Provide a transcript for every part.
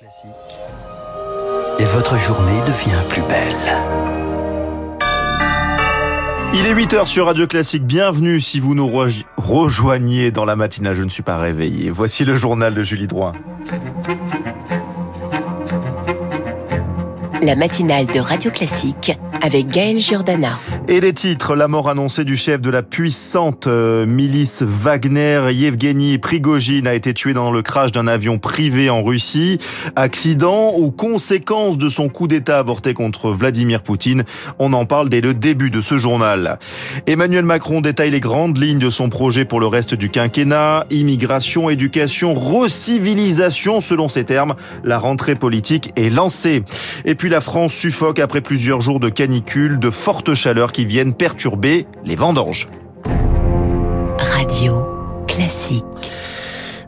Classique. Et votre journée devient plus belle. Il est 8h sur Radio Classique. Bienvenue si vous nous re- rejoignez dans la matinale. Je ne suis pas réveillé. Voici le journal de Julie Droin. La matinale de Radio Classique avec Gaël Giordana. Et les titres, la mort annoncée du chef de la puissante euh, milice Wagner, Yevgeny Prigogine, a été tué dans le crash d'un avion privé en Russie. Accident ou conséquence de son coup d'État avorté contre Vladimir Poutine On en parle dès le début de ce journal. Emmanuel Macron détaille les grandes lignes de son projet pour le reste du quinquennat. Immigration, éducation, recivilisation, selon ses termes. La rentrée politique est lancée. Et puis la France suffoque après plusieurs jours de canicule, de fortes chaleurs viennent perturber les vendanges. Radio Classique.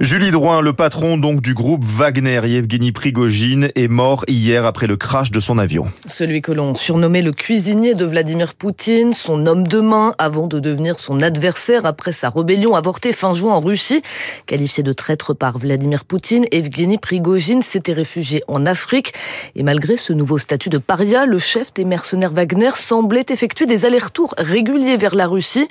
Julie Drouin, le patron donc du groupe Wagner, Yevgeny Prigogine, est mort hier après le crash de son avion. Celui que l'on surnommait le cuisinier de Vladimir Poutine, son homme de main avant de devenir son adversaire après sa rébellion avortée fin juin en Russie. Qualifié de traître par Vladimir Poutine, Evgeny Prigogine s'était réfugié en Afrique. Et malgré ce nouveau statut de paria, le chef des mercenaires Wagner semblait effectuer des allers-retours réguliers vers la Russie.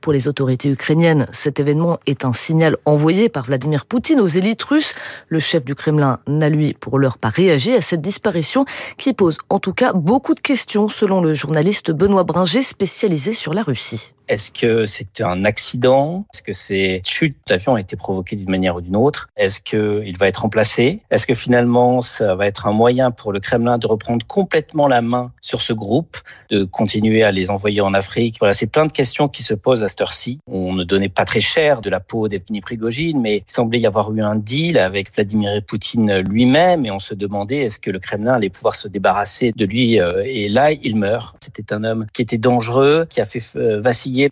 Pour les autorités ukrainiennes, cet événement est un signal envoyé par Vladimir Poutine aux élites russes. Le chef du Kremlin n'a lui pour l'heure pas réagi à cette disparition qui pose en tout cas beaucoup de questions selon le journaliste Benoît Bringer spécialisé sur la Russie. Est-ce que c'est un accident? Est-ce que cette chute d'avion a été provoquée d'une manière ou d'une autre? Est-ce qu'il va être remplacé? Est-ce que finalement ça va être un moyen pour le Kremlin de reprendre complètement la main sur ce groupe, de continuer à les envoyer en Afrique? Voilà, c'est plein de questions qui se posent à cette heure-ci. On ne donnait pas très cher de la peau d'Evgeny Prigogine, mais il semblait y avoir eu un deal avec Vladimir Poutine lui-même et on se demandait est-ce que le Kremlin allait pouvoir se débarrasser de lui euh, Et là, il meurt. C'était un homme qui était dangereux, qui a fait euh,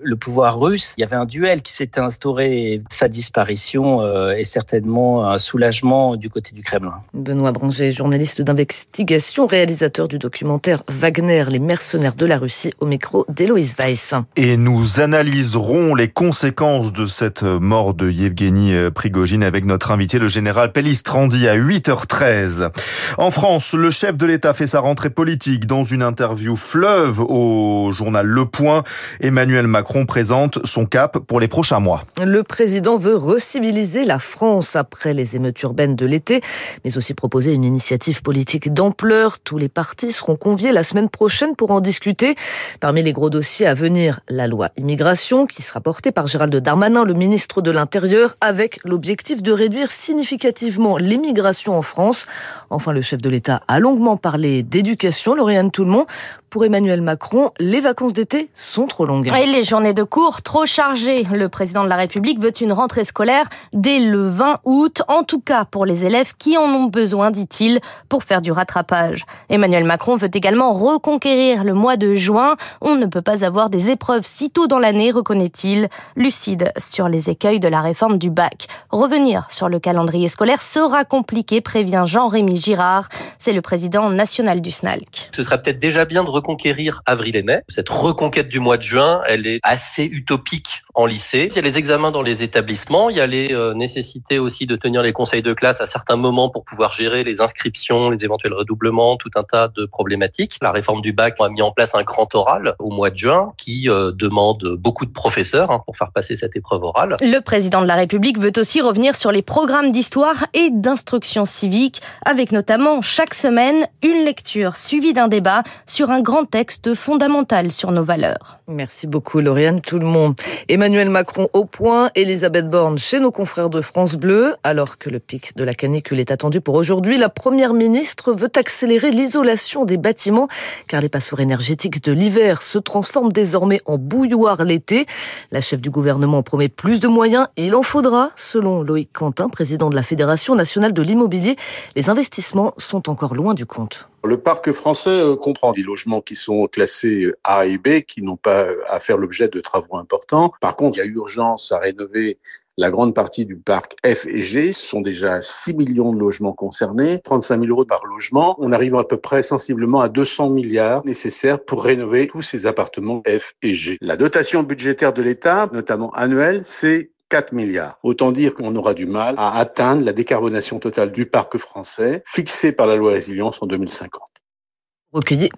le pouvoir russe. Il y avait un duel qui s'était instauré et sa disparition euh, est certainement un soulagement du côté du Kremlin. Benoît Bringer, journaliste d'investigation, réalisateur du documentaire Wagner, les mercenaires de la Russie, au micro d'Héloïse Weiss. Et nous analyserons les conséquences de cette mort de Yevgeny Prigogine avec notre invité, le général Pellistrandi, à 8h13. En France, le chef de l'État fait sa rentrée politique dans une interview fleuve au journal Le Point. Emmanuel Macron présente son cap pour les prochains mois. Le président veut reciviliser la France après les émeutes urbaines de l'été, mais aussi proposer une initiative politique d'ampleur. Tous les partis seront conviés la semaine prochaine pour en discuter. Parmi les gros dossiers à venir, la loi immigration qui sera portée par Gérald Darmanin, le ministre de l'Intérieur, avec l'objectif de réduire significativement l'immigration en France. Enfin, le chef de l'État a longuement parlé d'éducation, Lauriane Toulmont. Pour Emmanuel Macron, les vacances d'été sont trop longues. Et les journées de cours trop chargées. Le président de la République veut une rentrée scolaire dès le 20 août, en tout cas pour les élèves qui en ont besoin, dit-il, pour faire du rattrapage. Emmanuel Macron veut également reconquérir le mois de juin. On ne peut pas avoir des épreuves si tôt dans l'année, reconnaît-il, lucide sur les écueils de la réforme du bac. Revenir sur le calendrier scolaire sera compliqué, prévient Jean-Rémy Girard. C'est le président national du SNALC. Ce sera peut-être déjà bien de reconquérir avril et mai. Cette reconquête du mois de juin, elle est assez utopique en lycée. Il y a les examens dans les établissements, il y a les euh, nécessités aussi de tenir les conseils de classe à certains moments pour pouvoir gérer les inscriptions, les éventuels redoublements, tout un tas de problématiques. La réforme du bac a mis en place un grand oral au mois de juin qui euh, demande beaucoup de professeurs hein, pour faire passer cette épreuve orale. Le président de la République veut aussi revenir sur les programmes d'histoire et d'instruction civique, avec notamment chaque semaine une lecture suivie d'un débat sur un grand texte fondamental sur nos valeurs. Merci beaucoup, Lauriane, tout le monde. Emmanuel Macron au point, Elisabeth Borne chez nos confrères de France Bleu. Alors que le pic de la canicule est attendu pour aujourd'hui, la première ministre veut accélérer l'isolation des bâtiments car les passoires énergétiques de l'hiver se transforment désormais en bouilloire l'été. La chef du gouvernement promet plus de moyens et il en faudra, selon Loïc Quentin, président de la Fédération nationale de l'immobilier. Les investissements sont encore loin du compte. Le parc français euh, comprend des logements qui sont classés A et B, qui n'ont pas à faire l'objet de travaux importants. Par contre, il y a urgence à rénover la grande partie du parc F et G. Ce sont déjà 6 millions de logements concernés, 35 000 euros par logement. On arrive à peu près sensiblement à 200 milliards nécessaires pour rénover tous ces appartements F et G. La dotation budgétaire de l'État, notamment annuelle, c'est 4 milliards. Autant dire qu'on aura du mal à atteindre la décarbonation totale du parc français fixée par la loi résilience en 2050.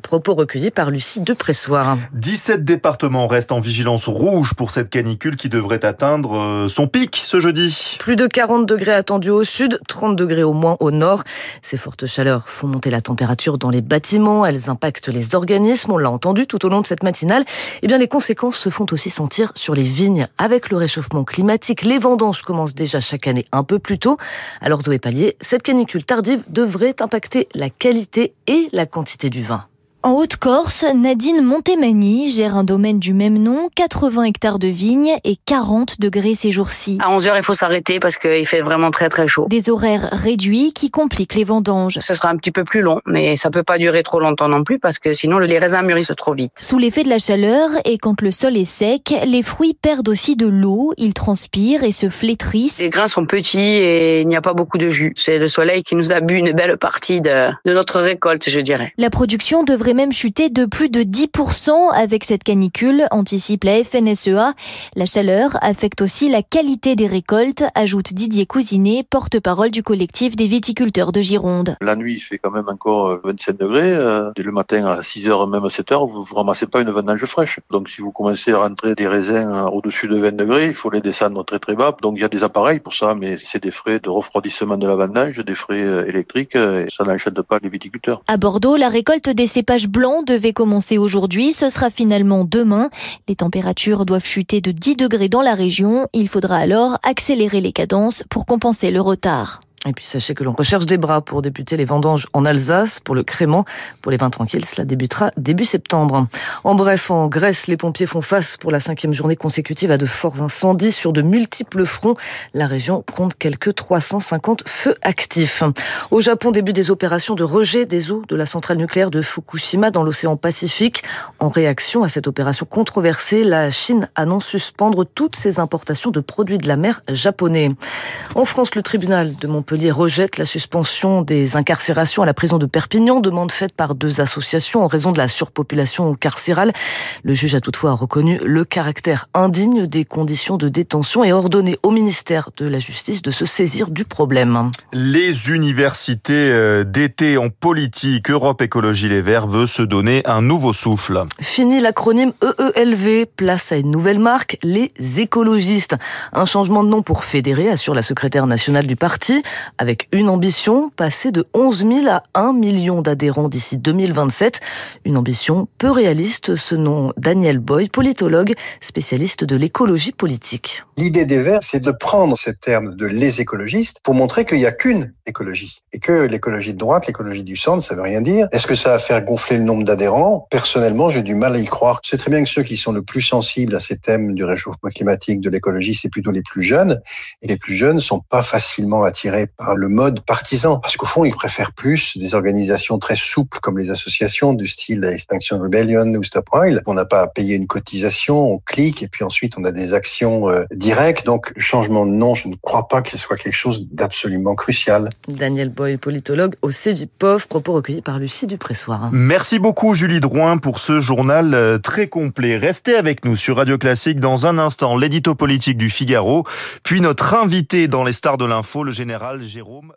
Propos recueillis par Lucie Depressoir. 17 départements restent en vigilance rouge pour cette canicule qui devrait atteindre euh, son pic ce jeudi. Plus de 40 degrés attendus au sud, 30 degrés au moins au nord. Ces fortes chaleurs font monter la température dans les bâtiments, elles impactent les organismes, on l'a entendu tout au long de cette matinale. Eh bien, les conséquences se font aussi sentir sur les vignes. Avec le réchauffement climatique, les vendanges commencent déjà chaque année un peu plus tôt. Alors Zoé Pallier, cette canicule tardive devrait impacter la qualité et la quantité du vin. En Haute-Corse, Nadine Montemani gère un domaine du même nom, 80 hectares de vignes et 40 degrés ces jours-ci. À 11 heures, il faut s'arrêter parce qu'il fait vraiment très très chaud. Des horaires réduits qui compliquent les vendanges. Ce sera un petit peu plus long, mais ça peut pas durer trop longtemps non plus parce que sinon les raisins mûrissent trop vite. Sous l'effet de la chaleur et quand le sol est sec, les fruits perdent aussi de l'eau, ils transpirent et se flétrissent. Les grains sont petits et il n'y a pas beaucoup de jus. C'est le soleil qui nous a bu une belle partie de, de notre récolte, je dirais. La production devrait même chuter de plus de 10% avec cette canicule, anticipe la FNSEA. La chaleur affecte aussi la qualité des récoltes, ajoute Didier Cousinet, porte-parole du collectif des viticulteurs de Gironde. La nuit, il fait quand même encore 25 degrés. Dès le matin à 6h, même à 7h, vous ne ramassez pas une vendange fraîche. Donc si vous commencez à rentrer des raisins au-dessus de 20 degrés, il faut les descendre très très bas. Donc il y a des appareils pour ça, mais c'est des frais de refroidissement de la vendange, des frais électriques, et ça n'enchaîne pas les viticulteurs. À Bordeaux, la récolte des cépages blancs devait commencer aujourd'hui, ce sera finalement demain. Les températures doivent chuter de 10 degrés dans la région. Il faudra alors accélérer les cadences pour compenser le retard. Et puis sachez que l'on recherche des bras pour débuter les vendanges en Alsace, pour le crément. Pour les vins tranquilles, cela débutera début septembre. En bref, en Grèce, les pompiers font face pour la cinquième journée consécutive à de forts incendies sur de multiples fronts. La région compte quelques 350 feux actifs. Au Japon, début des opérations de rejet des eaux de la centrale nucléaire de Fukushima dans l'océan Pacifique. En réaction à cette opération controversée, la Chine annonce suspendre toutes ses importations de produits de la mer japonais. En France, le tribunal de Montpellier rejette la suspension des incarcérations à la prison de Perpignan, demande faite par deux associations en raison de la surpopulation carcérale. Le juge a toutefois reconnu le caractère indigne des conditions de détention et ordonné au ministère de la Justice de se saisir du problème. Les universités d'été en politique, Europe Écologie Les Verts veut se donner un nouveau souffle. Fini l'acronyme EELV, place à une nouvelle marque, les écologistes. Un changement de nom pour fédérer, assure la secrétaire nationale du parti avec une ambition, passer de 11 000 à 1 million d'adhérents d'ici 2027. Une ambition peu réaliste, nom Daniel Boy, politologue, spécialiste de l'écologie politique. L'idée des Verts, c'est de prendre ces termes de les écologistes pour montrer qu'il n'y a qu'une écologie et que l'écologie de droite, l'écologie du centre, ça veut rien dire. Est-ce que ça va faire gonfler le nombre d'adhérents? Personnellement, j'ai du mal à y croire. C'est très bien que ceux qui sont le plus sensibles à ces thèmes du réchauffement climatique, de l'écologie, c'est plutôt les plus jeunes. Et les plus jeunes sont pas facilement attirés par le mode partisan. Parce qu'au fond, ils préfèrent plus des organisations très souples comme les associations du style Extinction Rebellion ou Stop Oil. On n'a pas à payer une cotisation, on clique et puis ensuite on a des actions euh, directes. Donc, le changement de nom, je ne crois pas que ce soit quelque chose d'absolument crucial. Daniel Boy, politologue au CEVIPOF, propos recueillis par Lucie Dupressoir. Merci beaucoup Julie Drouin pour ce journal euh, très complet. Restez avec nous sur Radio Classique dans un instant, l'édito politique du Figaro, puis notre invité dans les stars de l'info, le Jérôme